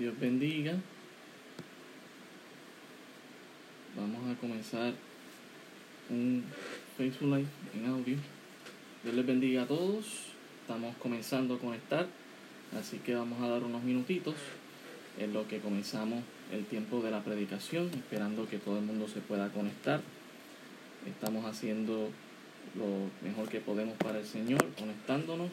Dios bendiga. Vamos a comenzar un Facebook Live en audio. Dios les bendiga a todos. Estamos comenzando a conectar, así que vamos a dar unos minutitos en lo que comenzamos el tiempo de la predicación, esperando que todo el mundo se pueda conectar. Estamos haciendo lo mejor que podemos para el Señor, conectándonos.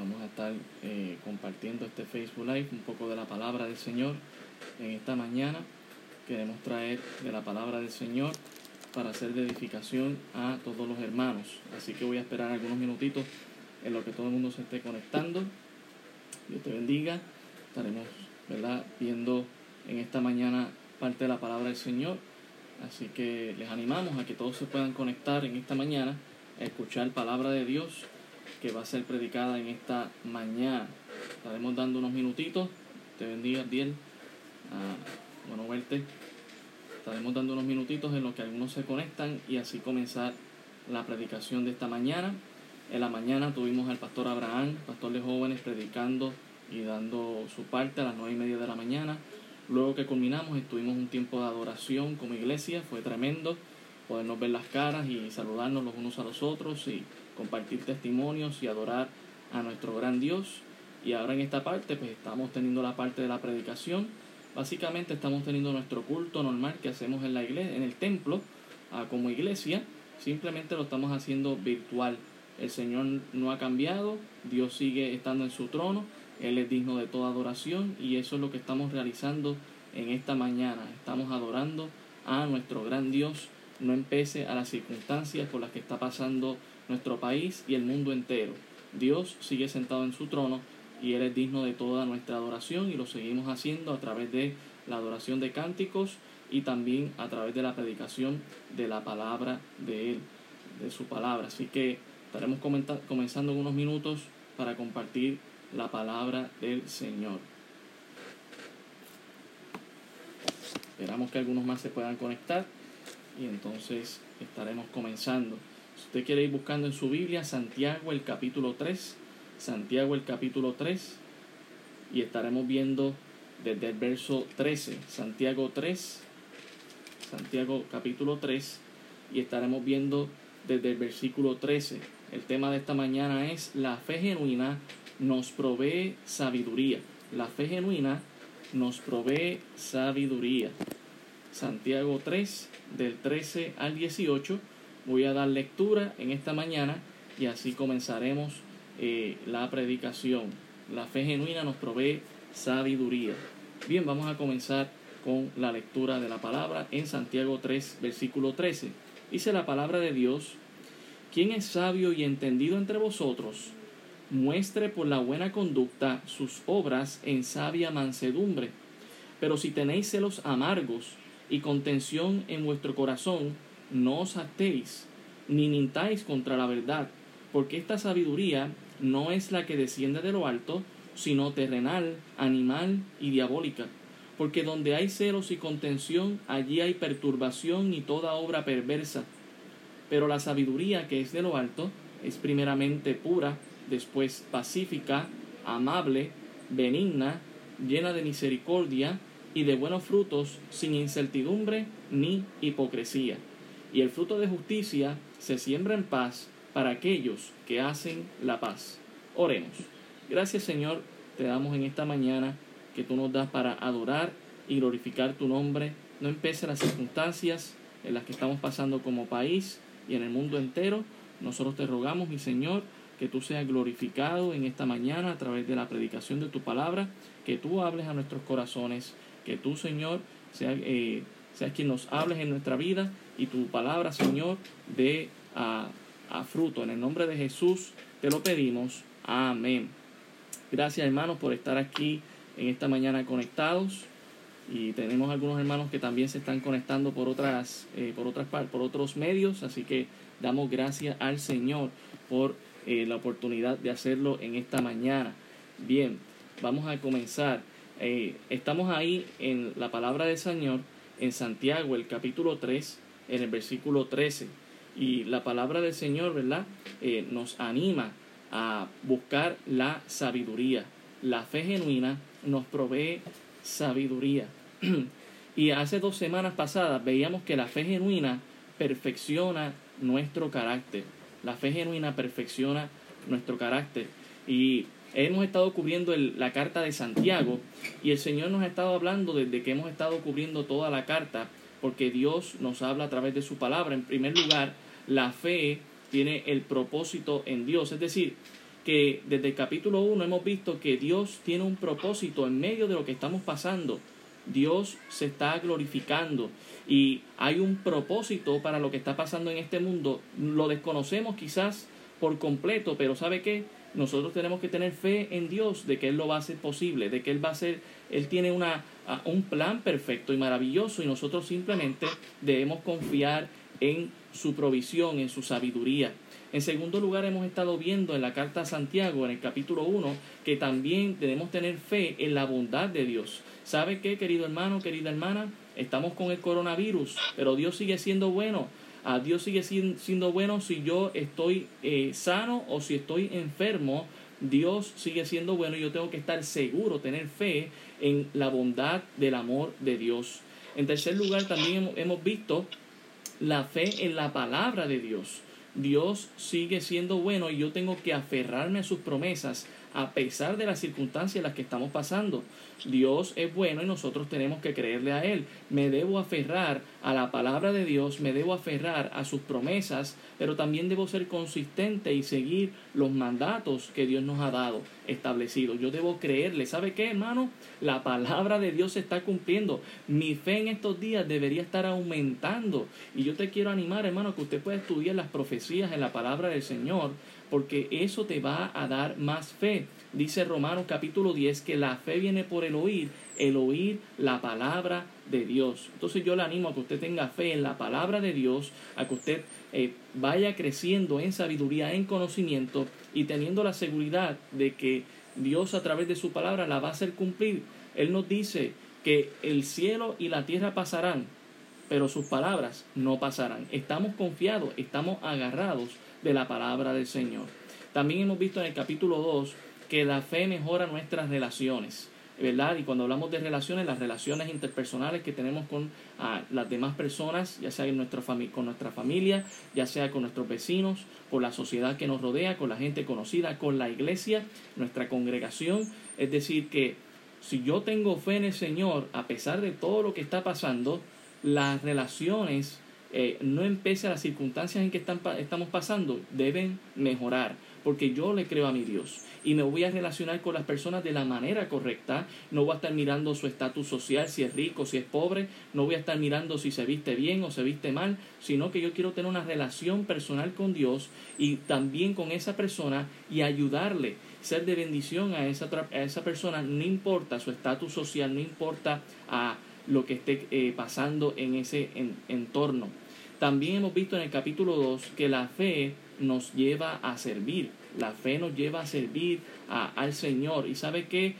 Vamos a estar eh, compartiendo este Facebook Live, un poco de la palabra del Señor en esta mañana. Queremos traer de la palabra del Señor para hacer de edificación a todos los hermanos. Así que voy a esperar algunos minutitos en lo que todo el mundo se esté conectando. Dios te bendiga. Estaremos ¿verdad? viendo en esta mañana parte de la palabra del Señor. Así que les animamos a que todos se puedan conectar en esta mañana a escuchar palabra de Dios que va a ser predicada en esta mañana. Estaremos dando unos minutitos. Te bendiga, Diel. Ah, bueno verte. Estaremos dando unos minutitos en los que algunos se conectan y así comenzar la predicación de esta mañana. En la mañana tuvimos al pastor Abraham, pastor de jóvenes, predicando y dando su parte a las nueve y media de la mañana. Luego que culminamos, estuvimos un tiempo de adoración como iglesia, fue tremendo podernos ver las caras y saludarnos los unos a los otros y compartir testimonios y adorar a nuestro gran Dios. Y ahora en esta parte, pues estamos teniendo la parte de la predicación. Básicamente estamos teniendo nuestro culto normal que hacemos en la iglesia, en el templo, ah, como iglesia. Simplemente lo estamos haciendo virtual. El Señor no ha cambiado, Dios sigue estando en su trono, Él es digno de toda adoración y eso es lo que estamos realizando en esta mañana. Estamos adorando a nuestro gran Dios, no empece a las circunstancias por las que está pasando nuestro país y el mundo entero. Dios sigue sentado en su trono y Él es digno de toda nuestra adoración y lo seguimos haciendo a través de la adoración de cánticos y también a través de la predicación de la palabra de Él, de su palabra. Así que estaremos comenzando en unos minutos para compartir la palabra del Señor. Esperamos que algunos más se puedan conectar y entonces estaremos comenzando. Si usted quiere ir buscando en su Biblia, Santiago el capítulo 3, Santiago el capítulo 3, y estaremos viendo desde el verso 13, Santiago 3, Santiago capítulo 3, y estaremos viendo desde el versículo 13. El tema de esta mañana es la fe genuina nos provee sabiduría. La fe genuina nos provee sabiduría. Santiago 3, del 13 al 18 voy a dar lectura en esta mañana y así comenzaremos eh, la predicación. La fe genuina nos provee sabiduría. Bien, vamos a comenzar con la lectura de la palabra en Santiago 3, versículo 13. Dice la palabra de Dios, ¿quién es sabio y entendido entre vosotros? Muestre por la buena conducta sus obras en sabia mansedumbre. Pero si tenéis celos amargos y contención en vuestro corazón, no os atéis, ni mintáis contra la verdad, porque esta sabiduría no es la que desciende de lo alto, sino terrenal, animal y diabólica. Porque donde hay celos y contención, allí hay perturbación y toda obra perversa. Pero la sabiduría que es de lo alto es primeramente pura, después pacífica, amable, benigna, llena de misericordia y de buenos frutos, sin incertidumbre ni hipocresía y el fruto de justicia se siembra en paz para aquellos que hacen la paz. Oremos. Gracias Señor, te damos en esta mañana que tú nos das para adorar y glorificar tu nombre. No empecen las circunstancias en las que estamos pasando como país y en el mundo entero. Nosotros te rogamos, mi Señor, que tú seas glorificado en esta mañana a través de la predicación de tu palabra, que tú hables a nuestros corazones, que tú, Señor, seas, eh, seas quien nos hables en nuestra vida y tu palabra, Señor, dé a, fruto. En el nombre de Jesús te lo pedimos. Amén. Gracias, hermanos, por estar aquí en esta mañana conectados. Y tenemos algunos hermanos que también se están conectando por otras, eh, por otras por otros medios. Así que damos gracias al Señor por eh, la oportunidad de hacerlo en esta mañana. Bien, vamos a comenzar. Eh, estamos ahí en la palabra del Señor, en Santiago, el capítulo 3, en el versículo 13. Y la palabra del Señor, ¿verdad? Eh, nos anima a buscar la sabiduría. La fe genuina nos provee sabiduría. y hace dos semanas pasadas veíamos que la fe genuina perfecciona nuestro carácter. La fe genuina perfecciona nuestro carácter. Y hemos estado cubriendo la carta de Santiago y el Señor nos ha estado hablando desde que hemos estado cubriendo toda la carta, porque Dios nos habla a través de su palabra. En primer lugar, la fe tiene el propósito en Dios. Es decir, que desde el capítulo 1 hemos visto que Dios tiene un propósito en medio de lo que estamos pasando. Dios se está glorificando y hay un propósito para lo que está pasando en este mundo. Lo desconocemos quizás por completo, pero ¿sabe qué? Nosotros tenemos que tener fe en Dios de que Él lo va a hacer posible, de que Él va a ser, Él tiene una, un plan perfecto y maravilloso y nosotros simplemente debemos confiar en su provisión, en su sabiduría. En segundo lugar, hemos estado viendo en la carta a Santiago, en el capítulo 1, que también debemos tener fe en la bondad de Dios. ¿Sabe qué, querido hermano, querida hermana? Estamos con el coronavirus, pero Dios sigue siendo bueno. A ah, Dios sigue siendo bueno si yo estoy eh, sano o si estoy enfermo. Dios sigue siendo bueno y yo tengo que estar seguro, tener fe en la bondad del amor de Dios. En tercer lugar, también hemos visto la fe en la palabra de Dios. Dios sigue siendo bueno y yo tengo que aferrarme a sus promesas a pesar de las circunstancias en las que estamos pasando. Dios es bueno y nosotros tenemos que creerle a Él. Me debo aferrar a la palabra de Dios, me debo aferrar a sus promesas, pero también debo ser consistente y seguir los mandatos que Dios nos ha dado, establecidos. Yo debo creerle. ¿Sabe qué, hermano? La palabra de Dios se está cumpliendo. Mi fe en estos días debería estar aumentando. Y yo te quiero animar, hermano, que usted pueda estudiar las profecías en la palabra del Señor porque eso te va a dar más fe. Dice Romanos capítulo 10 que la fe viene por el oír, el oír la palabra de Dios. Entonces yo le animo a que usted tenga fe en la palabra de Dios, a que usted eh, vaya creciendo en sabiduría, en conocimiento y teniendo la seguridad de que Dios a través de su palabra la va a hacer cumplir. Él nos dice que el cielo y la tierra pasarán, pero sus palabras no pasarán. Estamos confiados, estamos agarrados de la palabra del Señor. También hemos visto en el capítulo 2 que la fe mejora nuestras relaciones. ¿verdad? Y cuando hablamos de relaciones, las relaciones interpersonales que tenemos con ah, las demás personas, ya sea en con nuestra familia, ya sea con nuestros vecinos, con la sociedad que nos rodea, con la gente conocida, con la iglesia, nuestra congregación. Es decir, que si yo tengo fe en el Señor, a pesar de todo lo que está pasando, las relaciones eh, no empece a las circunstancias en que están, estamos pasando, deben mejorar, porque yo le creo a mi Dios y me voy a relacionar con las personas de la manera correcta, no voy a estar mirando su estatus social, si es rico, si es pobre, no voy a estar mirando si se viste bien o se viste mal, sino que yo quiero tener una relación personal con Dios y también con esa persona y ayudarle, ser de bendición a esa, a esa persona, no importa su estatus social, no importa a lo que esté eh, pasando en ese entorno. También hemos visto en el capítulo 2 que la fe nos lleva a servir. La fe nos lleva a servir al Señor. Y sabe que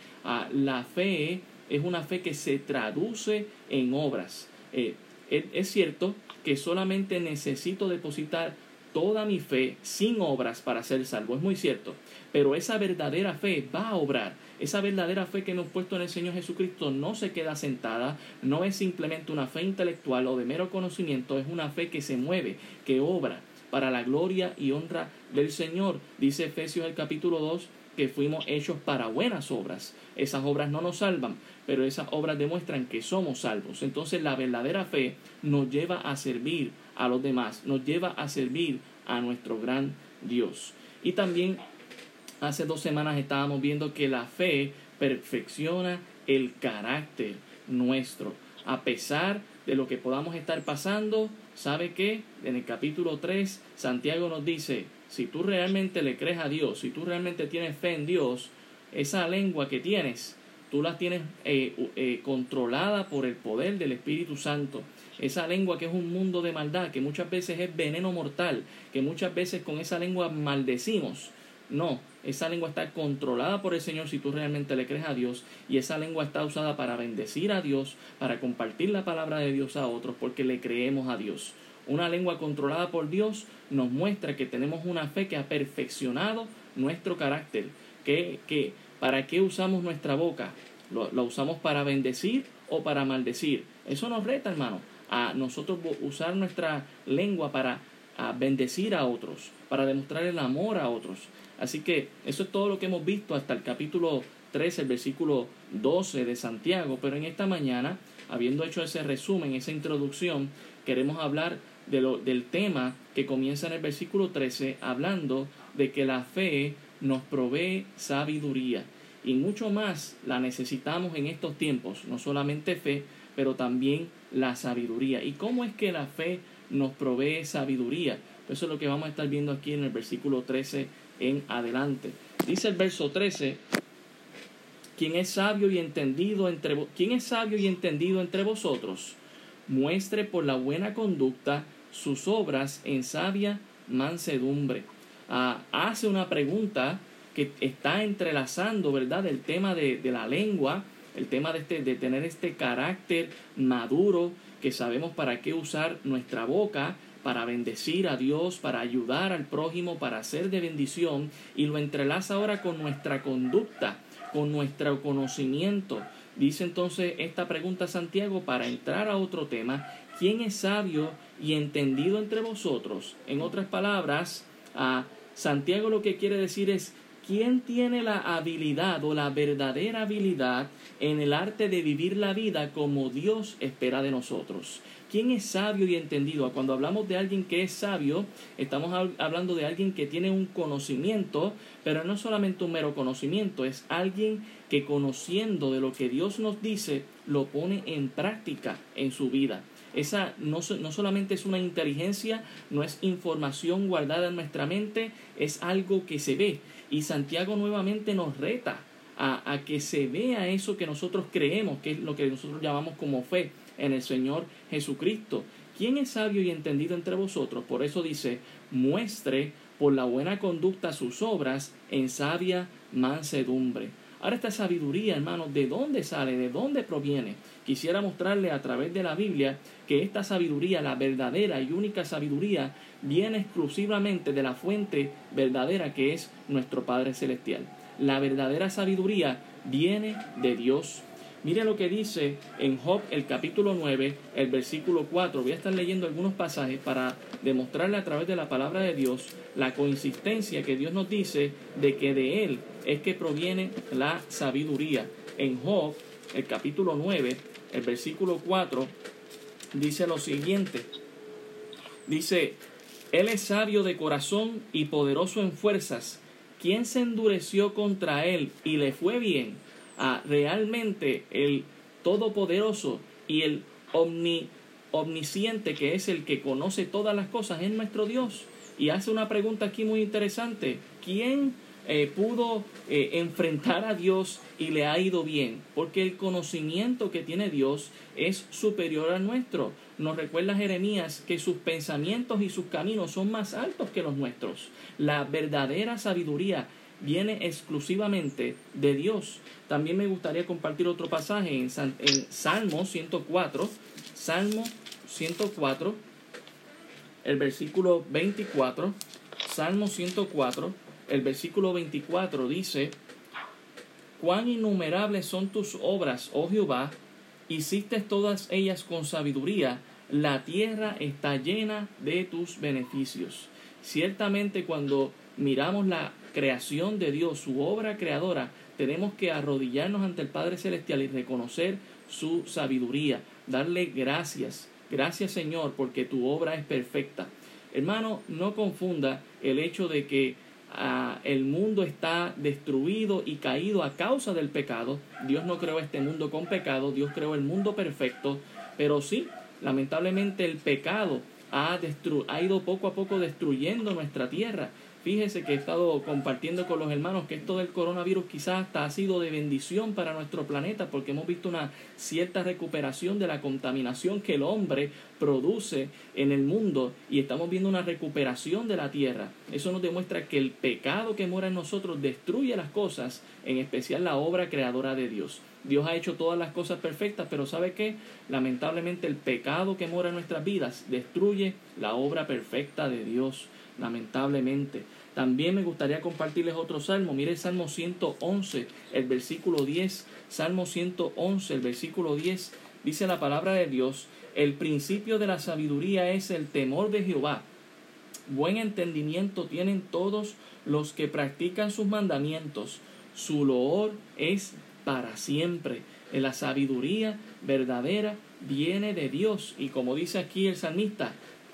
la fe es una fe que se traduce en obras. Eh, es cierto que solamente necesito depositar toda mi fe sin obras para ser salvo. Es muy cierto. Pero esa verdadera fe va a obrar. Esa verdadera fe que hemos puesto en el Señor Jesucristo no se queda sentada, no es simplemente una fe intelectual o de mero conocimiento, es una fe que se mueve, que obra para la gloria y honra del Señor. Dice Efesios el capítulo 2 que fuimos hechos para buenas obras. Esas obras no nos salvan, pero esas obras demuestran que somos salvos. Entonces la verdadera fe nos lleva a servir a los demás, nos lleva a servir a nuestro gran Dios. Y también hace dos semanas estábamos viendo que la fe perfecciona el carácter nuestro. A pesar de lo que podamos estar pasando, ¿sabe qué? En el capítulo 3, Santiago nos dice, si tú realmente le crees a Dios, si tú realmente tienes fe en Dios, esa lengua que tienes, tú la tienes eh, eh, controlada por el poder del Espíritu Santo. Esa lengua que es un mundo de maldad, que muchas veces es veneno mortal, que muchas veces con esa lengua maldecimos. No, esa lengua está controlada por el Señor si tú realmente le crees a Dios y esa lengua está usada para bendecir a Dios, para compartir la palabra de Dios a otros porque le creemos a Dios. Una lengua controlada por Dios nos muestra que tenemos una fe que ha perfeccionado nuestro carácter. ¿Qué, qué, ¿Para qué usamos nuestra boca? ¿Lo, ¿Lo usamos para bendecir o para maldecir? Eso nos reta, hermano, a nosotros usar nuestra lengua para bendecir a otros, para demostrar el amor a otros. Así que eso es todo lo que hemos visto hasta el capítulo 13, el versículo 12 de Santiago, pero en esta mañana, habiendo hecho ese resumen, esa introducción, queremos hablar del tema que comienza en el versículo 13, hablando de que la fe nos provee sabiduría. Y mucho más la necesitamos en estos tiempos, no solamente fe, pero también la sabiduría. ¿Y cómo es que la fe nos provee sabiduría? Pues eso es lo que vamos a estar viendo aquí en el versículo 13 en adelante. Dice el verso 13, quien es sabio y entendido entre quien es sabio y entendido entre vosotros, muestre por la buena conducta sus obras en sabia mansedumbre. Ah, hace una pregunta que está entrelazando, ¿verdad?, el tema de, de la lengua, el tema de, este, de tener este carácter maduro, que sabemos para qué usar nuestra boca, para bendecir a Dios, para ayudar al prójimo, para hacer de bendición, y lo entrelaza ahora con nuestra conducta con nuestro conocimiento. Dice entonces esta pregunta Santiago para entrar a otro tema, ¿quién es sabio y entendido entre vosotros? En otras palabras, a Santiago lo que quiere decir es, ¿quién tiene la habilidad o la verdadera habilidad en el arte de vivir la vida como Dios espera de nosotros? ¿Quién es sabio y entendido? Cuando hablamos de alguien que es sabio, estamos hablando de alguien que tiene un conocimiento, pero no solamente un mero conocimiento, es alguien que conociendo de lo que Dios nos dice, lo pone en práctica en su vida. Esa no, no, solamente es una inteligencia, no es información guardada en nuestra mente, es algo que se ve. Y Santiago nuevamente nos reta a, a que se vea eso que nosotros creemos, que es lo que nosotros llamamos como fe en el Señor Jesucristo. ¿Quién es sabio y entendido entre vosotros? Por eso dice, muestre por la buena conducta sus obras en sabia mansedumbre. Ahora esta sabiduría, hermano, ¿de dónde sale? ¿De dónde proviene? Quisiera mostrarle a través de la Biblia que esta sabiduría, la verdadera y única sabiduría, viene exclusivamente de la fuente verdadera que es nuestro Padre Celestial. La verdadera sabiduría viene de Dios Mire lo que dice en Job el capítulo 9, el versículo 4. Voy a estar leyendo algunos pasajes para demostrarle a través de la palabra de Dios la consistencia que Dios nos dice de que de Él es que proviene la sabiduría. En Job, el capítulo 9, el versículo 4, dice lo siguiente. Dice, Él es sabio de corazón y poderoso en fuerzas. ¿Quién se endureció contra Él y le fue bien? A realmente el todopoderoso y el omni, omnisciente que es el que conoce todas las cosas es nuestro Dios. Y hace una pregunta aquí muy interesante. ¿Quién eh, pudo eh, enfrentar a Dios y le ha ido bien? Porque el conocimiento que tiene Dios es superior al nuestro. Nos recuerda Jeremías que sus pensamientos y sus caminos son más altos que los nuestros. La verdadera sabiduría viene exclusivamente de Dios. También me gustaría compartir otro pasaje en, Salmo 104, Salmo 104, el versículo 24, Salmo 104, el versículo 24 dice, cuán innumerables son tus obras, oh Jehová, hiciste todas ellas con sabiduría, la tierra está llena de tus beneficios. Ciertamente cuando miramos la creación de Dios, su obra creadora, tenemos que arrodillarnos ante el Padre Celestial y reconocer su sabiduría, darle gracias. Gracias Señor porque tu obra es perfecta. Hermano, no confunda el hecho de que ah, el mundo está destruido y caído a causa del pecado. Dios no creó este mundo con pecado, Dios creó el mundo perfecto, pero sí, lamentablemente el pecado ha, ha ido poco a poco destruyendo nuestra tierra Fíjese que he estado compartiendo con los hermanos que esto del coronavirus quizás hasta ha sido de bendición para nuestro planeta porque hemos visto una cierta recuperación de la contaminación que el hombre produce en el mundo y estamos viendo una recuperación de la tierra. Eso nos demuestra que el pecado que mora en nosotros destruye las cosas, en especial la obra creadora de Dios. Dios ha hecho todas las cosas perfectas, pero ¿sabe qué? Lamentablemente el pecado que mora en nuestras vidas destruye la obra perfecta de Dios. Lamentablemente. También me gustaría compartirles otro salmo. Mire el Salmo 111, el versículo 10. Salmo 111, el versículo 10. Dice la palabra de Dios, el principio de la sabiduría es el temor de Jehová. Buen entendimiento tienen todos los que practican sus mandamientos. Su loor es para siempre. La sabiduría verdadera viene de Dios. Y como dice aquí el salmista,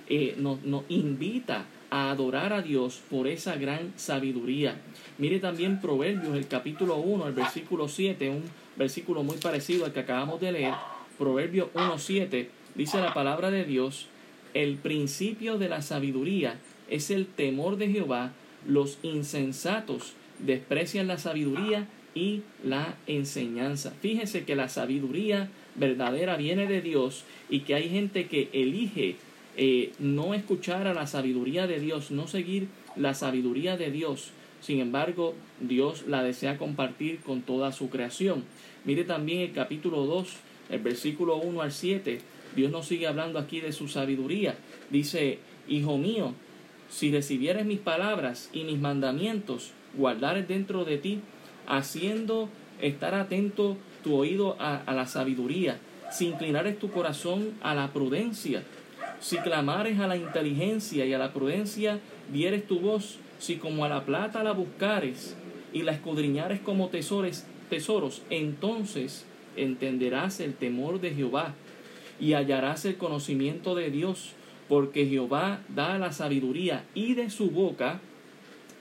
eh, nos, nos invita a adorar a Dios por esa gran sabiduría. Mire también Proverbios, el capítulo 1, el versículo 7, un versículo muy parecido al que acabamos de leer. Proverbios 1.7 dice la palabra de Dios, el principio de la sabiduría es el temor de Jehová, los insensatos desprecian la sabiduría y la enseñanza. Fíjese que la sabiduría verdadera viene de Dios y que hay gente que elige eh, no escuchar a la sabiduría de Dios, no seguir la sabiduría de Dios. Sin embargo, Dios la desea compartir con toda su creación. Mire también el capítulo 2, el versículo 1 al 7. Dios nos sigue hablando aquí de su sabiduría. Dice, Hijo mío, si recibieres mis palabras y mis mandamientos, guardares dentro de ti, haciendo estar atento tu oído a, a la sabiduría, si inclinares tu corazón a la prudencia, si clamares a la inteligencia y a la prudencia, dieres tu voz, si como a la plata la buscares y la escudriñares como tesoros, tesoros, entonces entenderás el temor de Jehová y hallarás el conocimiento de Dios, porque Jehová da la sabiduría y de su boca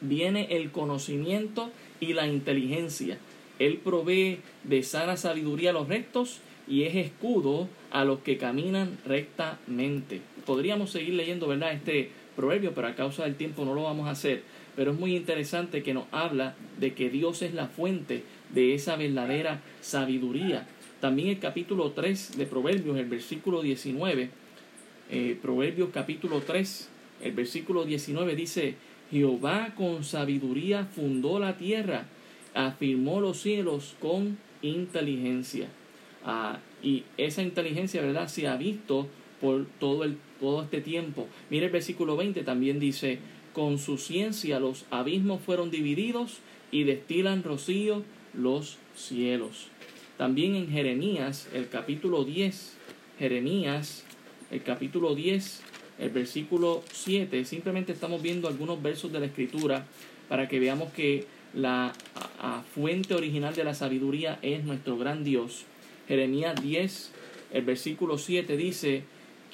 viene el conocimiento y la inteligencia. Él provee de sana sabiduría a los rectos y es escudo a los que caminan rectamente. Podríamos seguir leyendo, ¿verdad?, este proverbio, pero a causa del tiempo no lo vamos a hacer. Pero es muy interesante que nos habla de que Dios es la fuente de esa verdadera sabiduría. También el capítulo 3 de Proverbios, el versículo 19, eh, Proverbios capítulo 3, el versículo 19 dice, Jehová con sabiduría fundó la tierra, afirmó los cielos con inteligencia. Ah, y esa inteligencia, ¿verdad?, se ha visto por todo, el, todo este tiempo. Mire el versículo 20, también dice, con su ciencia los abismos fueron divididos y destilan rocío los cielos. También en Jeremías, el capítulo 10, Jeremías, el capítulo 10, el versículo 7, simplemente estamos viendo algunos versos de la escritura para que veamos que la fuente original de la sabiduría es nuestro gran Dios. Jeremías 10, el versículo 7 dice,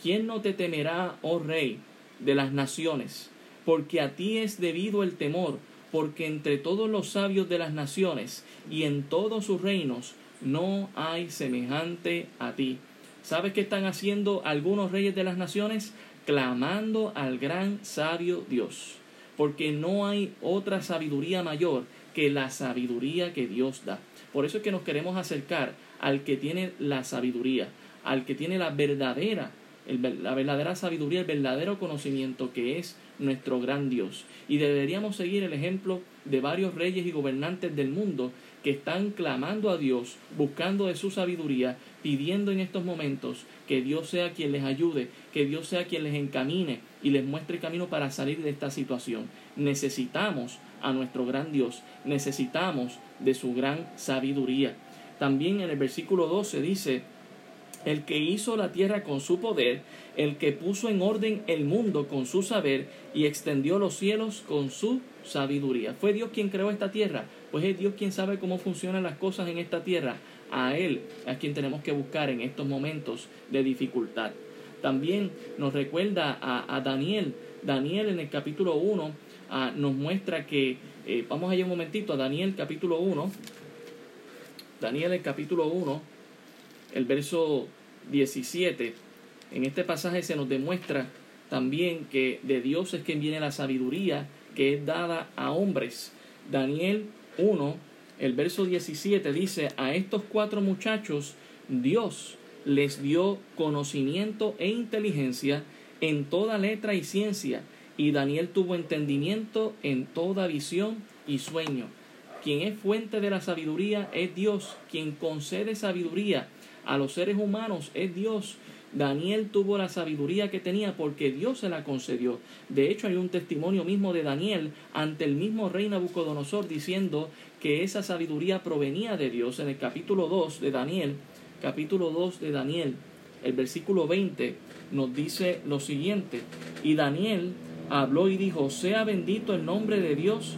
¿quién no te temerá, oh rey de las naciones? Porque a ti es debido el temor, porque entre todos los sabios de las naciones y en todos sus reinos no hay semejante a ti. ¿Sabes qué están haciendo algunos reyes de las naciones? Clamando al gran sabio Dios, porque no hay otra sabiduría mayor que la sabiduría que Dios da. Por eso es que nos queremos acercar al que tiene la sabiduría, al que tiene la verdadera, la verdadera sabiduría, el verdadero conocimiento que es nuestro gran Dios. Y deberíamos seguir el ejemplo de varios reyes y gobernantes del mundo que están clamando a Dios, buscando de su sabiduría, pidiendo en estos momentos que Dios sea quien les ayude, que Dios sea quien les encamine y les muestre el camino para salir de esta situación. Necesitamos a nuestro gran Dios, necesitamos de su gran sabiduría. También en el versículo 12 dice, el que hizo la tierra con su poder, el que puso en orden el mundo con su saber y extendió los cielos con su sabiduría. ¿Fue Dios quien creó esta tierra? Pues es Dios quien sabe cómo funcionan las cosas en esta tierra. A Él es quien tenemos que buscar en estos momentos de dificultad. También nos recuerda a, Daniel. Daniel en el capítulo 1 ah, nos muestra que, eh, vamos allá un momentito a Daniel capítulo 1, Daniel el capítulo 1, el verso 17. En este pasaje se nos demuestra también que de Dios es quien viene la sabiduría que es dada a hombres. Daniel 1, el verso 17 dice, a estos cuatro muchachos Dios les dio conocimiento e inteligencia en toda letra y ciencia, y Daniel tuvo entendimiento en toda visión y sueño. Quien es fuente de la sabiduría es Dios. Quien concede sabiduría a los seres humanos es Dios. Daniel tuvo la sabiduría que tenía porque Dios se la concedió. De hecho, hay un testimonio mismo de Daniel ante el mismo rey Nabucodonosor diciendo que esa sabiduría provenía de Dios. En el capítulo 2 de Daniel, capítulo 2 de Daniel, el versículo 20 nos dice lo siguiente. Y Daniel habló y dijo, sea bendito el nombre de Dios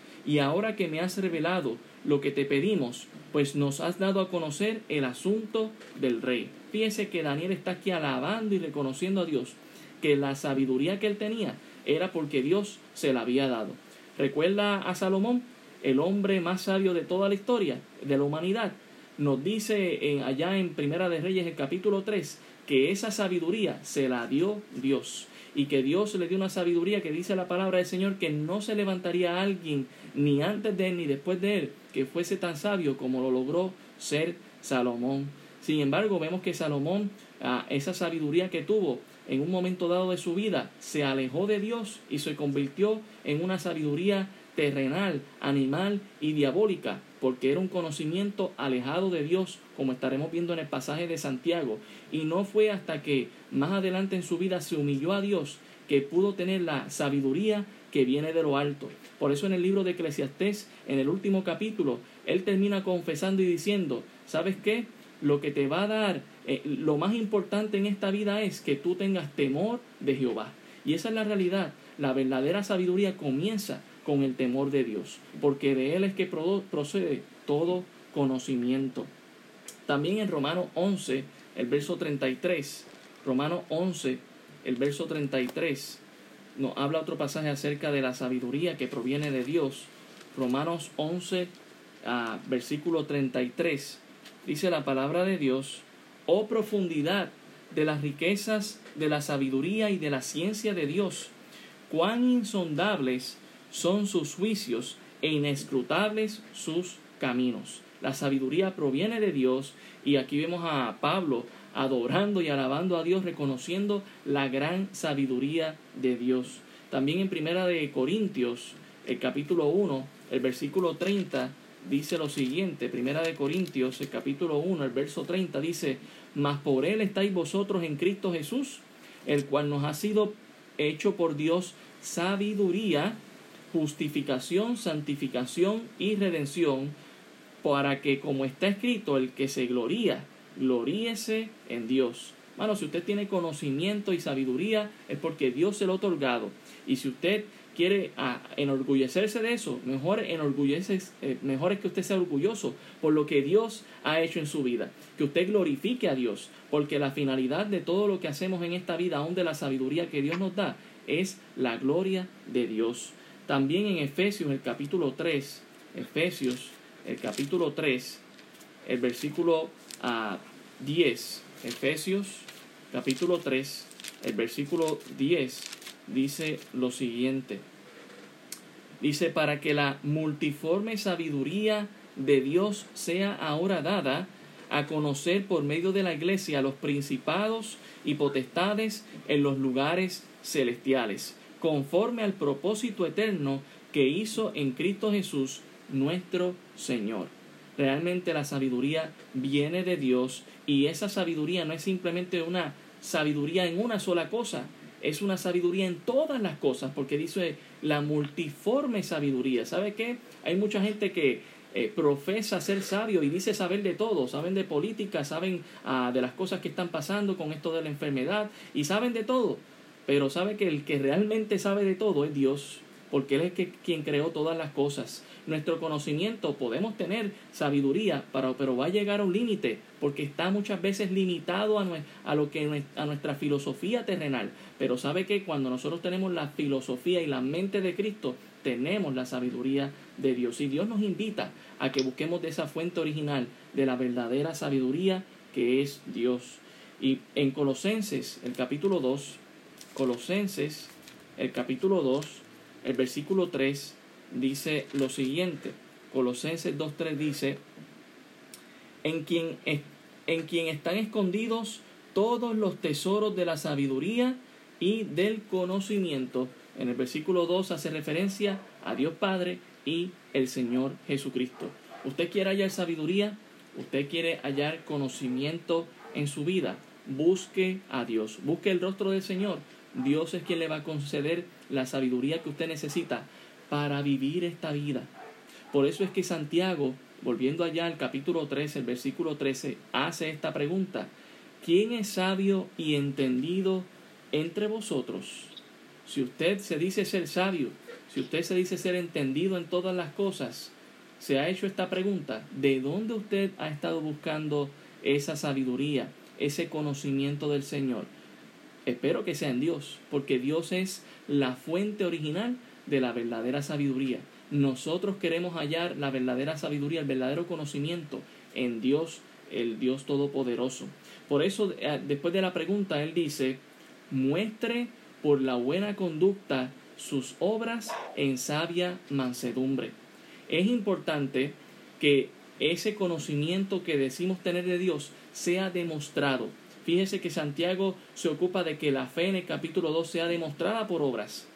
y ahora que me has revelado lo que te pedimos, pues nos has dado a conocer el asunto del rey. Fíjese que Daniel está aquí alabando y reconociendo a Dios que la sabiduría que él tenía era porque Dios se la había dado. Recuerda a Salomón, el hombre más sabio de toda la historia de la humanidad. Nos dice allá en Primera de Reyes, el capítulo 3, que esa sabiduría se la dio Dios y que Dios le dio una sabiduría que dice la palabra del Señor que no se levantaría alguien ni antes de él ni después de él que fuese tan sabio como lo logró ser Salomón. Sin embargo, vemos que Salomón, ah, esa sabiduría que tuvo en un momento dado de su vida, se alejó de Dios y se convirtió en una sabiduría terrenal, animal y diabólica, porque era un conocimiento alejado de Dios, como estaremos viendo en el pasaje de Santiago. Y no fue hasta que más adelante en su vida se humilló a Dios que pudo tener la sabiduría que viene de lo alto. Por eso en el libro de Eclesiastés, en el último capítulo, él termina confesando y diciendo, ¿sabes qué? Lo que te va a dar, eh, lo más importante en esta vida es que tú tengas temor de Jehová. Y esa es la realidad. La verdadera sabiduría comienza con el temor de Dios, porque de Él es que procede todo conocimiento. También en Romanos 11, el verso 33, Romanos 11, el verso 33, nos habla otro pasaje acerca de la sabiduría que proviene de Dios. Romanos 11, ah, versículo 33, dice la palabra de Dios, oh profundidad de las riquezas de la sabiduría y de la ciencia de Dios, cuán insondables son sus juicios e inescrutables sus caminos. La sabiduría proviene de Dios y aquí vemos a Pablo adorando y alabando a Dios, reconociendo la gran sabiduría de Dios. También en Primera de Corintios, el capítulo 1, el versículo 30 dice lo siguiente, Primera de Corintios, el capítulo 1, el verso 30 dice, "Mas por él estáis vosotros en Cristo Jesús, el cual nos ha sido hecho por Dios sabiduría justificación, santificación y redención, para que, como está escrito, el que se gloría, gloríese en Dios. Bueno, si usted tiene conocimiento y sabiduría, es porque Dios se lo ha otorgado. Y si usted quiere ah, enorgullecerse de eso, eh, mejor es que usted sea orgulloso por lo que Dios ha hecho en su vida. Que usted glorifique a Dios, porque la finalidad de todo lo que hacemos en esta vida, aún de la sabiduría que Dios nos da, es la gloria de Dios. También en Efesios, el capítulo 3, Efesios, el capítulo 3, el versículo 10, ah, Efesios, capítulo 3, el versículo 10, dice lo siguiente. Dice, para que la multiforme sabiduría de Dios sea ahora dada a conocer por medio de la iglesia los principados y potestades en los lugares celestiales conforme al propósito eterno que hizo en Cristo Jesús nuestro Señor. Realmente la sabiduría viene de Dios y esa sabiduría no es simplemente una sabiduría en una sola cosa, es una sabiduría en todas las cosas, porque dice la multiforme sabiduría. ¿Sabe qué? Hay mucha gente que eh, profesa ser sabio y dice saber de todo, saben de política, saben ah, de las cosas que están pasando con esto de la enfermedad y saben de todo, pero sabe que el que realmente sabe de todo es Dios, porque Él es quien creó todas las cosas. Nuestro conocimiento podemos tener sabiduría, pero va a llegar a un límite, porque está muchas veces limitado a, a, lo que, a nuestra filosofía terrenal. Pero sabe que cuando nosotros tenemos la filosofía y la mente de Cristo, tenemos la sabiduría de Dios. Y Dios nos invita a que busquemos de esa fuente original, de la verdadera sabiduría que es Dios. Y en Colosenses, el capítulo 2, Colosenses, el capítulo 2, el versículo 3, dice lo siguiente. Colosenses 2.3 dice, en quien, en quien están escondidos todos los tesoros de la sabiduría y del conocimiento. En el versículo 2 hace referencia a Dios Padre y el Señor Jesucristo. ¿Usted quiere hallar sabiduría? ¿Usted quiere hallar conocimiento en su vida? Busque a Dios, busque el rostro del Señor. Dios es quien le va a conceder la sabiduría que usted necesita para vivir esta vida. Por eso es que Santiago, volviendo allá al capítulo 13, el versículo 13, hace esta pregunta. ¿Quién es sabio y entendido entre vosotros? Si usted se dice ser sabio, si usted se dice ser entendido en todas las cosas, se ha hecho esta pregunta, ¿de dónde usted ha estado buscando esa sabiduría, ese conocimiento del Señor? Espero que sea en Dios, porque Dios es la fuente original de la verdadera sabiduría. Nosotros queremos hallar la verdadera sabiduría, el verdadero conocimiento en Dios, el Dios Todopoderoso. Por eso, eh, después de la pregunta, Él dice, muestre por la buena conducta sus obras en sabia mansedumbre. Es importante que ese conocimiento que decimos tener de Dios sea demostrado. Fíjese que Santiago se ocupa de que la fe en el capítulo 2 sea demostrada por obras.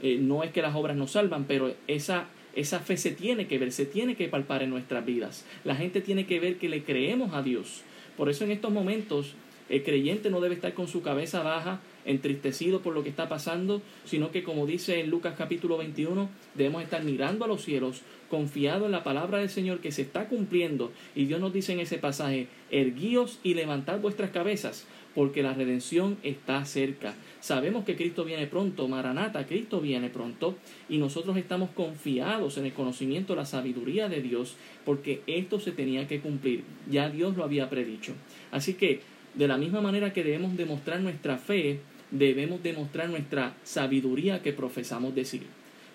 Eh, no es que las obras nos salvan, pero esa, esa fe se tiene que ver, se tiene que palpar en nuestras vidas. La gente tiene que ver que le creemos a Dios. Por eso en estos momentos el creyente no debe estar con su cabeza baja, entristecido por lo que está pasando, sino que como dice en Lucas capítulo 21, debemos estar mirando a los cielos, confiado en la palabra del Señor que se está cumpliendo. Y Dios nos dice en ese pasaje, erguíos y levantad vuestras cabezas, porque la redención está cerca. Sabemos que Cristo viene pronto, Maranata, Cristo viene pronto, y nosotros estamos confiados en el conocimiento, la sabiduría de Dios, porque esto se tenía que cumplir. Ya Dios lo había predicho. Así que de la misma manera que debemos demostrar nuestra fe, debemos demostrar nuestra sabiduría que profesamos decir.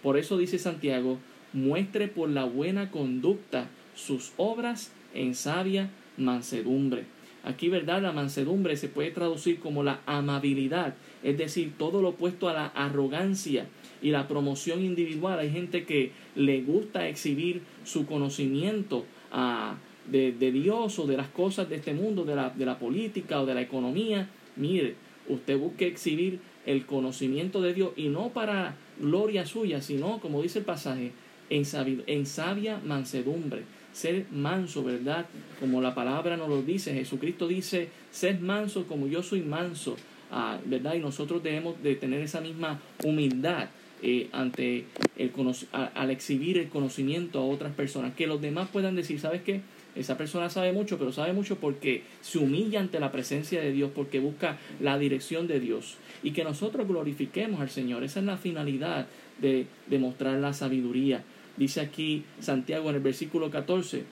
Por eso dice Santiago, muestre por la buena conducta sus obras en sabia mansedumbre. Aquí, ¿verdad? La mansedumbre se puede traducir como la amabilidad, es decir, todo lo opuesto a la arrogancia y la promoción individual. Hay gente que le gusta exhibir su conocimiento a, de, Dios o de las cosas de este mundo, de la, de la política o de la economía, mire, usted busque exhibir el conocimiento de Dios y no para gloria suya, sino, como dice el pasaje, en, sabia mansedumbre, ser manso, ¿verdad? Como la palabra nos lo dice, Jesucristo dice, sed manso como yo soy manso, ah, ¿verdad? Y nosotros debemos de tener esa misma humildad eh, ante el al exhibir el conocimiento a otras personas, que los demás puedan decir, ¿sabes qué? Esa persona sabe mucho, pero sabe mucho porque se humilla ante la presencia de Dios, porque busca la dirección de Dios. Y que nosotros glorifiquemos al Señor. Esa es la finalidad de demostrar la sabiduría. Dice aquí Santiago en el versículo 14,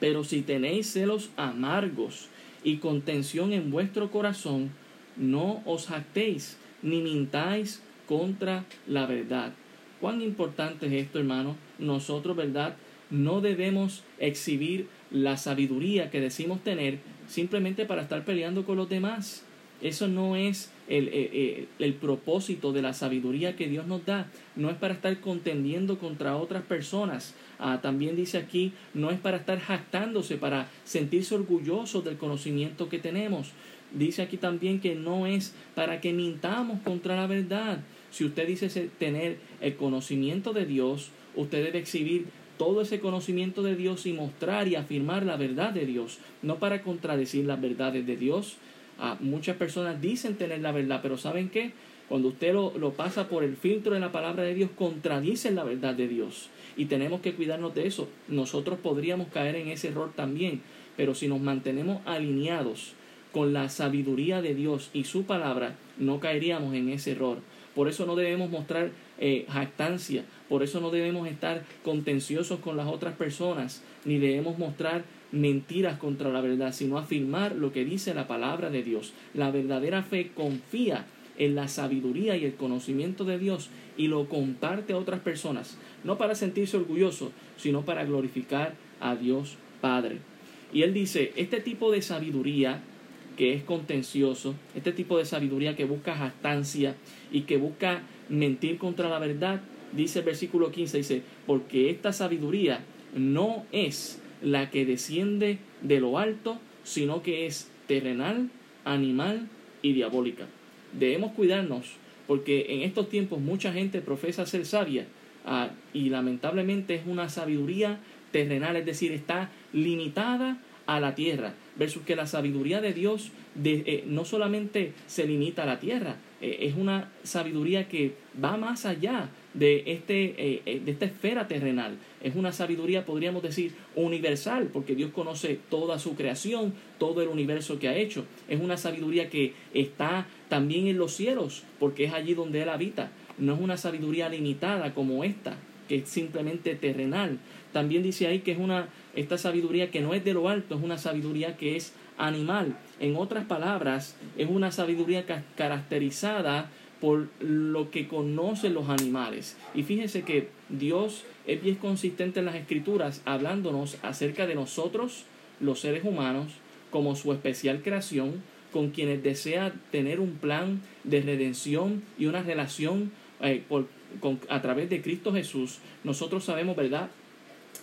pero si tenéis celos amargos y contención en vuestro corazón, no os jactéis ni mintáis contra la verdad. Cuán importante es esto, hermano. Nosotros, ¿verdad? No debemos exhibir la sabiduría que decimos tener simplemente para estar peleando con los demás. Eso no es el, el, propósito de la sabiduría que Dios nos da. No es para estar contendiendo contra otras personas. Ah, también dice aquí, no es para estar jactándose, para sentirse orgullosos del conocimiento que tenemos. Dice aquí también que no es para que mintamos contra la verdad. Si usted dice tener el conocimiento de Dios, usted debe exhibir todo ese conocimiento de Dios y mostrar y afirmar la verdad de Dios, no para contradecir las verdades de Dios. Ah, muchas personas dicen tener la verdad, pero ¿saben qué? Cuando usted lo, lo, pasa por el filtro de la palabra de Dios, contradicen la verdad de Dios. Y tenemos que cuidarnos de eso. Nosotros podríamos caer en ese error también, pero si nos mantenemos alineados con la sabiduría de Dios y su palabra, no caeríamos en ese error. Por eso no debemos mostrar eh, jactancia, por eso no debemos estar contenciosos con las otras personas, ni debemos mostrar mentiras contra la verdad, sino afirmar lo que dice la palabra de Dios. La verdadera fe confía en la sabiduría y el conocimiento de Dios y lo comparte a otras personas, no para sentirse orgulloso, sino para glorificar a Dios Padre. Y él dice, este tipo de sabiduría que es contencioso, este tipo de sabiduría que busca jactancia y que busca mentir contra la verdad, dice el versículo 15, dice, porque esta sabiduría no es la que desciende de lo alto, sino que es terrenal, animal y diabólica. Debemos cuidarnos porque en estos tiempos mucha gente profesa ser sabia ah, y lamentablemente es una sabiduría terrenal, es decir, está limitada a la tierra, versus que la sabiduría de Dios eh, no solamente se limita a la tierra, eh, es una sabiduría que va más allá de, este, eh, de esta esfera terrenal. Es una sabiduría, podríamos decir, universal, porque Dios conoce toda su creación, todo el universo que ha hecho. Es una sabiduría que está también en los cielos, porque es allí donde Él habita. No es una sabiduría limitada como esta, que es simplemente terrenal. También dice ahí que es una esta sabiduría que no es de lo alto, es una sabiduría que es animal. En otras palabras, es una sabiduría caracterizada por lo que conocen los animales. Y fíjense que Dios es bien consistente en las escrituras hablándonos acerca de nosotros, los seres humanos, como su especial creación, con quienes desea tener un plan de redención y una relación eh, a través de Cristo Jesús. Nosotros sabemos, ¿verdad?,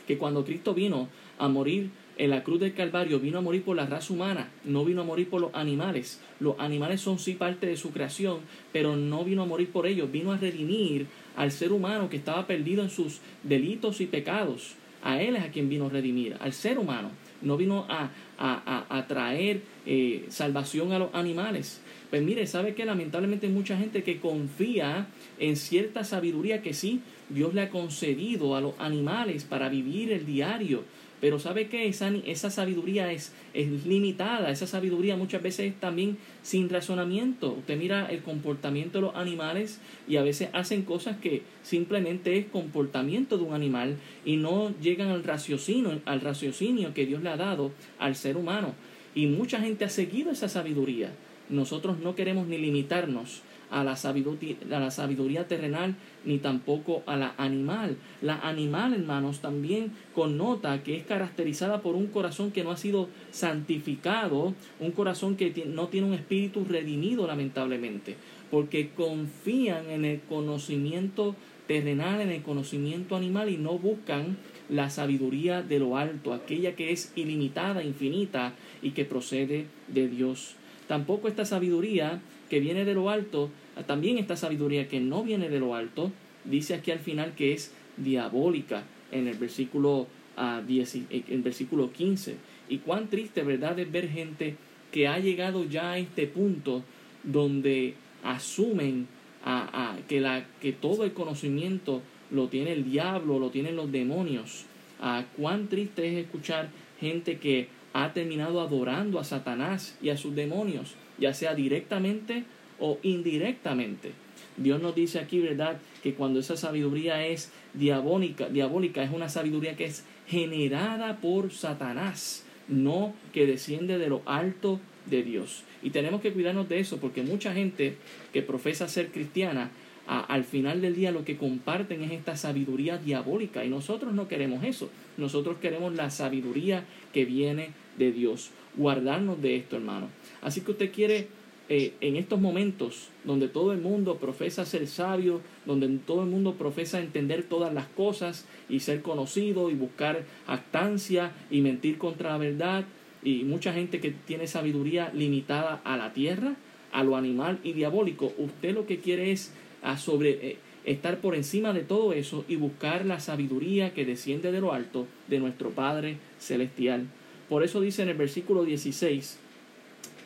que cuando Cristo vino a morir en la cruz del Calvario, vino a morir por la raza humana, no vino a morir por los animales. Los animales son sí parte de su creación, pero no vino a morir por ellos, vino a redimir al ser humano que estaba perdido en sus delitos y pecados. A Él es a quien vino a redimir, al ser humano. No vino a, a, traer eh, salvación a los animales. Pues mire, sabe que lamentablemente hay mucha gente que confía en cierta sabiduría que sí, Dios le ha concedido a los animales para vivir el diario. Pero sabe que esa, esa sabiduría es, es limitada, esa sabiduría muchas veces es también sin razonamiento. Usted mira el comportamiento de los animales y a veces hacen cosas que simplemente es comportamiento de un animal y no llegan al raciocinio, al raciocinio que Dios le ha dado al ser humano. Y mucha gente ha seguido esa sabiduría nosotros no queremos ni limitarnos a la, sabiduría, terrenal ni tampoco a la animal. La animal, hermanos, también connota que es caracterizada por un corazón que no ha sido santificado, un corazón que no tiene un espíritu redimido, lamentablemente, porque confían en el conocimiento terrenal, en el conocimiento animal y no buscan la sabiduría de lo alto, aquella que es ilimitada, infinita y que procede de Dios. Tampoco esta sabiduría que viene de lo alto, también esta sabiduría que no viene de lo alto, dice aquí al final que es diabólica en el versículo, uh, en versículo 15. Y cuán triste, ¿verdad?, es ver gente que ha llegado ya a este punto donde asumen a, que, la, que todo el conocimiento lo tiene el diablo, lo tienen los demonios. a cuán triste es escuchar gente que ha terminado adorando a Satanás y a sus demonios, ya sea directamente o indirectamente. Dios nos dice aquí, ¿verdad?, que cuando esa sabiduría es diabólica, diabólica es una sabiduría que es generada por Satanás, no que desciende de lo alto de Dios. Y tenemos que cuidarnos de eso porque mucha gente que profesa ser cristiana al final del día lo que comparten es esta sabiduría diabólica y nosotros no queremos eso. Nosotros queremos la sabiduría que viene de Dios. Guardarnos de esto, hermano. Así que usted quiere eh, en estos momentos donde todo el mundo profesa ser sabio, donde todo el mundo profesa entender todas las cosas y ser conocido y buscar actancia y mentir contra la verdad y mucha gente que tiene sabiduría limitada a la tierra, a lo animal y diabólico, usted lo que quiere es a sobre, eh, estar por encima de todo eso y buscar la sabiduría que desciende de lo alto de nuestro Padre Celestial. Por eso dice en el versículo 16,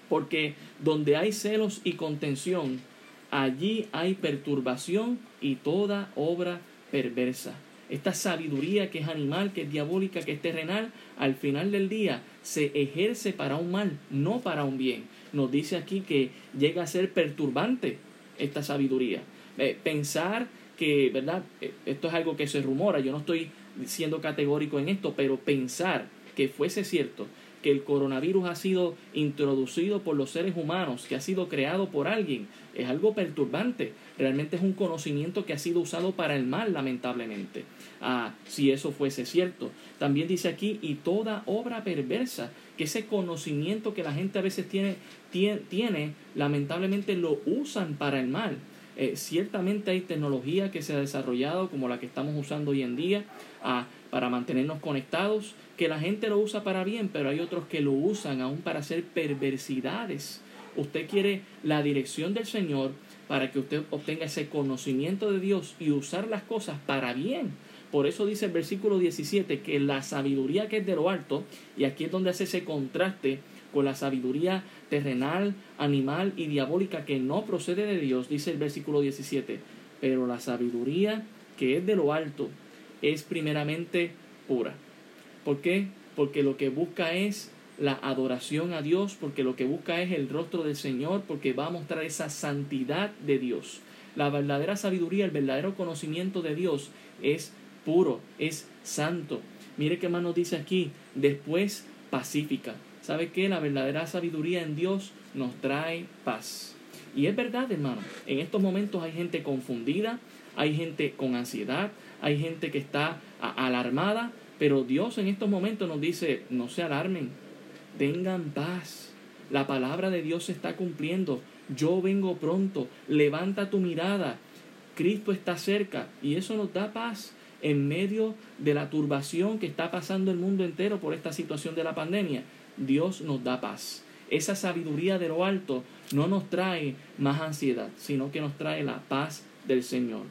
porque donde hay celos y contención, allí hay perturbación y toda obra perversa. Esta sabiduría que es animal, que es diabólica, que es terrenal, al final del día se ejerce para un mal, no para un bien. Nos dice aquí que llega a ser perturbante esta sabiduría. Eh, pensar que, ¿verdad? Eh, esto es algo que se rumora, yo no estoy siendo categórico en esto, pero pensar que fuese cierto que el coronavirus ha sido introducido por los seres humanos, que ha sido creado por alguien, es algo perturbante. Realmente es un conocimiento que ha sido usado para el mal, lamentablemente. Ah, si eso fuese cierto. También dice aquí, y toda obra perversa. que ese conocimiento que la gente a veces tiene, tiene, lamentablemente lo usan para el mal. Eh, ciertamente hay tecnología que se ha desarrollado como la que estamos usando hoy en día ah, para mantenernos conectados, que la gente lo usa para bien, pero hay otros que lo usan aún para hacer perversidades. Usted quiere la dirección del Señor para que usted obtenga ese conocimiento de Dios y usar las cosas para bien. Por eso dice el versículo 17 que la sabiduría que es de lo alto, y aquí es donde hace ese contraste con la sabiduría terrenal, animal y diabólica que no procede de Dios, dice el versículo 17, pero la sabiduría que es de lo alto es primeramente pura. ¿Por qué? Porque lo que busca es la adoración a Dios, porque lo que busca es el rostro del Señor, porque va a mostrar esa santidad de Dios. La verdadera sabiduría, el verdadero conocimiento de Dios es puro, es santo. Mire qué más nos dice aquí, después pacífica. ¿Sabe qué? La verdadera sabiduría en Dios nos trae paz. Y es verdad, hermano, en estos momentos hay gente confundida, hay gente con ansiedad, hay gente que está alarmada, pero Dios en estos momentos nos dice, no se alarmen, tengan paz. La palabra de Dios se está cumpliendo. Yo vengo pronto. Levanta tu mirada. Cristo está cerca. Y eso nos da paz en medio de la turbación que está pasando el mundo entero por esta situación de la pandemia. Dios nos da paz. Esa sabiduría de lo alto no nos trae más ansiedad, sino que nos trae la paz del Señor.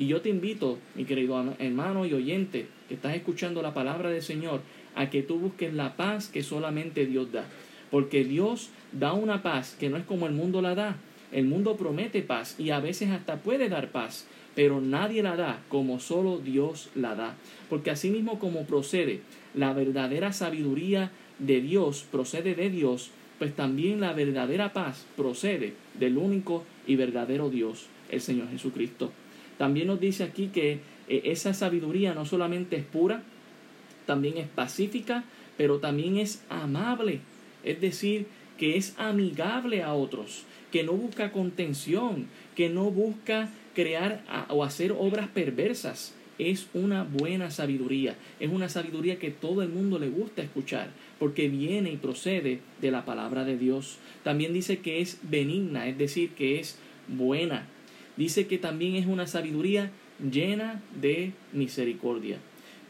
Y yo te invito, mi querido hermano y oyente, que estás escuchando la palabra del Señor, a que tú busques la paz que solamente Dios da. Porque Dios da una paz que no es como el mundo la da. El mundo promete paz y a veces hasta puede dar paz, pero nadie la da como solo Dios la da. Porque así mismo como procede la verdadera sabiduría de Dios, procede de Dios, pues también la verdadera paz procede del único y verdadero Dios, el Señor Jesucristo. También nos dice aquí que eh, esa sabiduría no solamente es pura, también es pacífica, pero también es amable. Es decir, que es amigable a otros, que no busca contención, que no busca crear o hacer obras perversas. Es una buena sabiduría, es una sabiduría que todo el mundo le gusta escuchar, porque viene y procede de la palabra de Dios. También dice que es benigna, es decir, que es buena. Dice que también es una sabiduría llena de misericordia.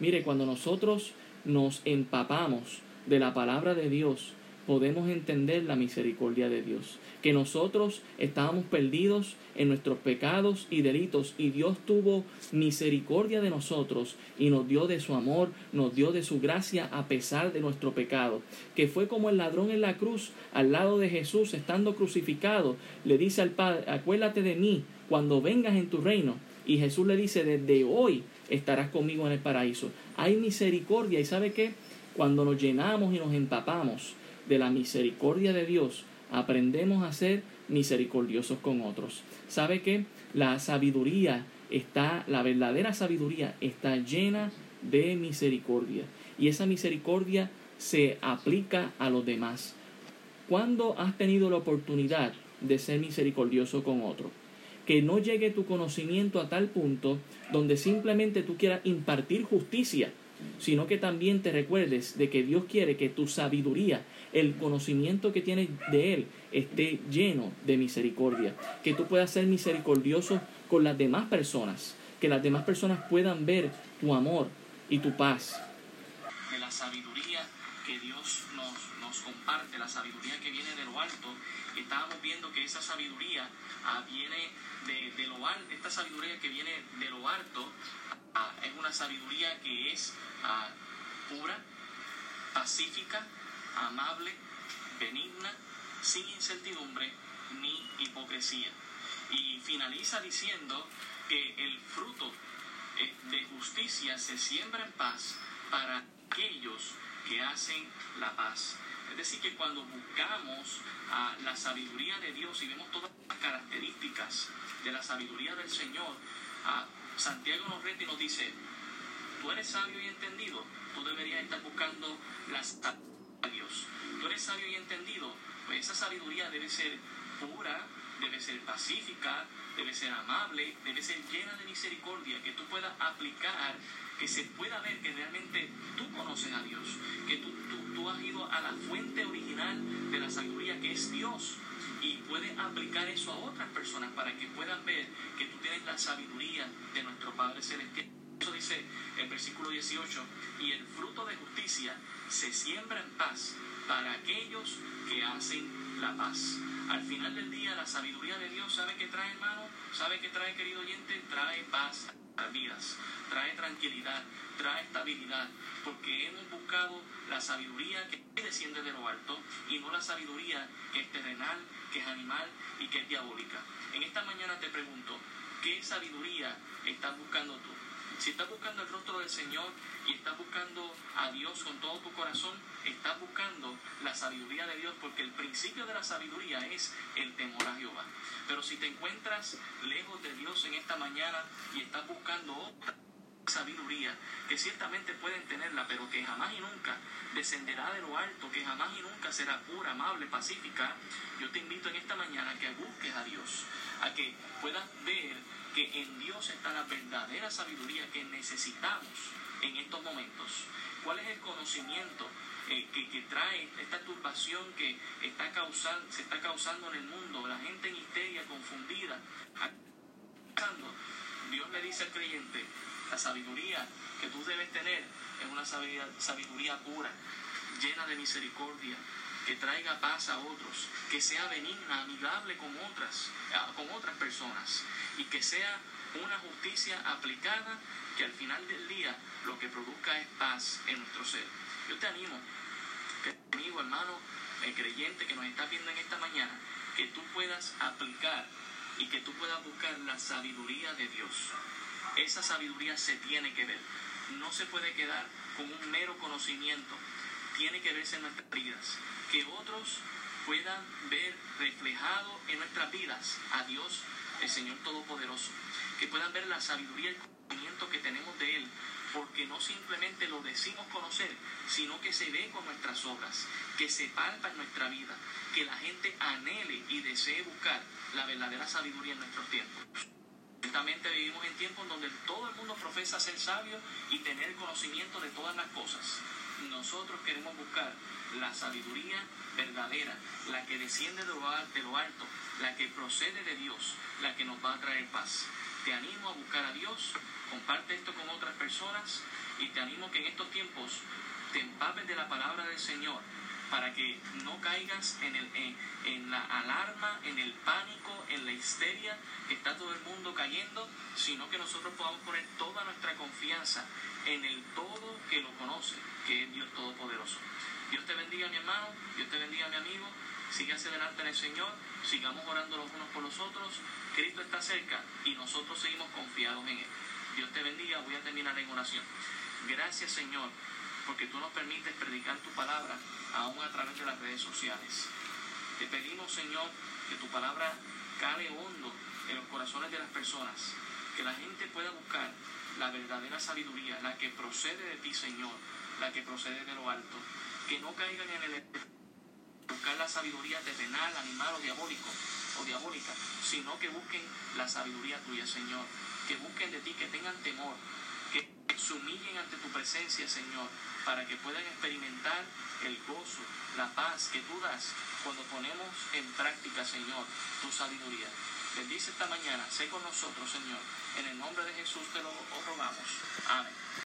Mire, cuando nosotros nos empapamos de la palabra de Dios, podemos entender la misericordia de Dios. Que nosotros estábamos perdidos en nuestros pecados y delitos y Dios tuvo misericordia de nosotros y nos dio de su amor, nos dio de su gracia a pesar de nuestro pecado. Que fue como el ladrón en la cruz al lado de Jesús estando crucificado, le dice al Padre, acuérdate de mí cuando vengas en tu reino. Y Jesús le dice, desde hoy estarás conmigo en el paraíso. Hay misericordia y sabe qué? Cuando nos llenamos y nos empapamos de la misericordia de Dios, aprendemos a ser misericordiosos con otros. ¿Sabe qué? La sabiduría está, la verdadera sabiduría está llena de misericordia y esa misericordia se aplica a los demás. ¿Cuándo has tenido la oportunidad de ser misericordioso con otro? que no llegue tu conocimiento a tal punto donde simplemente tú quieras impartir justicia, sino que también te recuerdes de que Dios quiere que tu sabiduría, el conocimiento que tienes de Él, esté lleno de misericordia, que tú puedas ser misericordioso con las demás personas, que las demás personas puedan ver tu amor y tu paz. De la sabiduría que Dios nos, comparte, la sabiduría que viene de lo alto, estábamos viendo que esa sabiduría ah, viene de, lo alto, esta sabiduría que viene de lo alto ah, es una sabiduría que es ah, pura, pacífica, amable, benigna, sin incertidumbre ni hipocresía. Y finaliza diciendo que el fruto eh, de justicia se siembra en paz para aquellos que hacen la paz. Es decir, que cuando buscamos a la sabiduría de Dios y vemos todas las características de la sabiduría del Señor, Santiago y nos dice, tú eres sabio y entendido, tú deberías estar buscando la sabiduría de Dios. Tú eres sabio y entendido, pues esa sabiduría debe ser pura, debe ser pacífica, debe ser amable, debe ser llena de misericordia, que tú puedas aplicar, que se pueda ver que realmente tú conoces a Dios, que tú, tú, tú has ido a la fuente original de la sabiduría que es Dios y puedes aplicar eso a otras personas para que puedan ver que tú tienes la sabiduría de nuestro Padre Celestial. Eso dice el versículo 18, y el fruto de justicia se siembra en paz para aquellos que hacen la paz. Al final del día, la sabiduría de Dios, ¿sabe qué trae, hermano? ¿Sabe qué trae, querido oyente? Trae paz a vidas, trae tranquilidad, trae estabilidad, porque hemos buscado la sabiduría que desciende de lo alto y no la sabiduría que es terrenal, que es animal y que es diabólica. En esta mañana te pregunto, ¿qué sabiduría estás buscando tú? Si estás buscando el rostro del Señor y estás buscando a Dios con todo tu corazón, estás buscando la sabiduría de Dios, porque el principio de la sabiduría es el temor a Jehová. Pero si te encuentras lejos de Dios en esta mañana y estás buscando otra sabiduría, que ciertamente pueden tenerla, pero que jamás y nunca descenderá de lo alto, que jamás y nunca será pura, amable, pacífica, yo te invito en esta mañana a que busques a Dios, a que puedas ver que en Dios está la verdadera sabiduría que necesitamos en estos momentos. ¿Cuál es el conocimiento eh, que, trae esta turbación que está causando, se está causando en el mundo? La gente en histeria, confundida. Dios le dice al creyente, la sabiduría que tú debes tener es una sabiduría, sabiduría pura, llena de misericordia, que traiga paz a otros, que sea benigna, amigable con otras, con otras personas y que sea una justicia aplicada que al final del día lo que produzca es paz en nuestro ser. Yo te animo, que amigo, hermano, el creyente que nos está viendo en esta mañana, que tú puedas aplicar y que tú puedas buscar la sabiduría de Dios. Esa sabiduría se tiene que ver. No se puede quedar con un mero conocimiento. Tiene que verse en nuestras vidas. Que otros puedan ver reflejado en nuestras vidas a Dios, el Señor Todopoderoso. Que puedan ver la sabiduría y el conocimiento que tenemos de Él. Porque no simplemente lo decimos conocer, sino que se ve con nuestras obras, que se palpa en nuestra vida, que la gente anhele y desee buscar la verdadera sabiduría en nuestros tiempos. Ciertamente vivimos en tiempos donde todo el mundo profesa ser sabio y tener conocimiento de todas las cosas. Nosotros queremos buscar la sabiduría verdadera, la que desciende de lo alto, la que procede de Dios, la que nos va a traer paz. Te animo a buscar a Dios, comparte esto con otras personas y te animo que en estos tiempos te empapes de la palabra del Señor para que no caigas en, el, en, en, la alarma, en el pánico, en la histeria que está todo el mundo cayendo, sino que nosotros podamos poner toda nuestra confianza en el todo que lo conoce, que es Dios Todopoderoso. Dios te bendiga, mi hermano, Dios te bendiga, mi amigo. Adelante en el Señor, sigamos orando los unos por los otros. Cristo está cerca y nosotros seguimos confiados en Él. Dios te bendiga, voy a terminar en oración. Gracias, Señor, porque tú nos permites predicar tu palabra aún a través de las redes sociales. Te pedimos, Señor, que tu palabra cale hondo en los corazones de las personas, que la gente pueda buscar la verdadera sabiduría, la que procede de ti, Señor, la que procede de lo alto, que no caigan en el buscar la sabiduría terrenal, animal o diabólico o diabólica, sino que busquen la sabiduría tuya, Señor, que busquen de ti, que tengan temor, se humillen ante tu presencia, Señor, para que puedan experimentar el gozo, la paz que tú das cuando ponemos en práctica, Señor, tu sabiduría. Bendice esta mañana, sé con nosotros, Señor. En el nombre de Jesús te lo rogamos. Amén.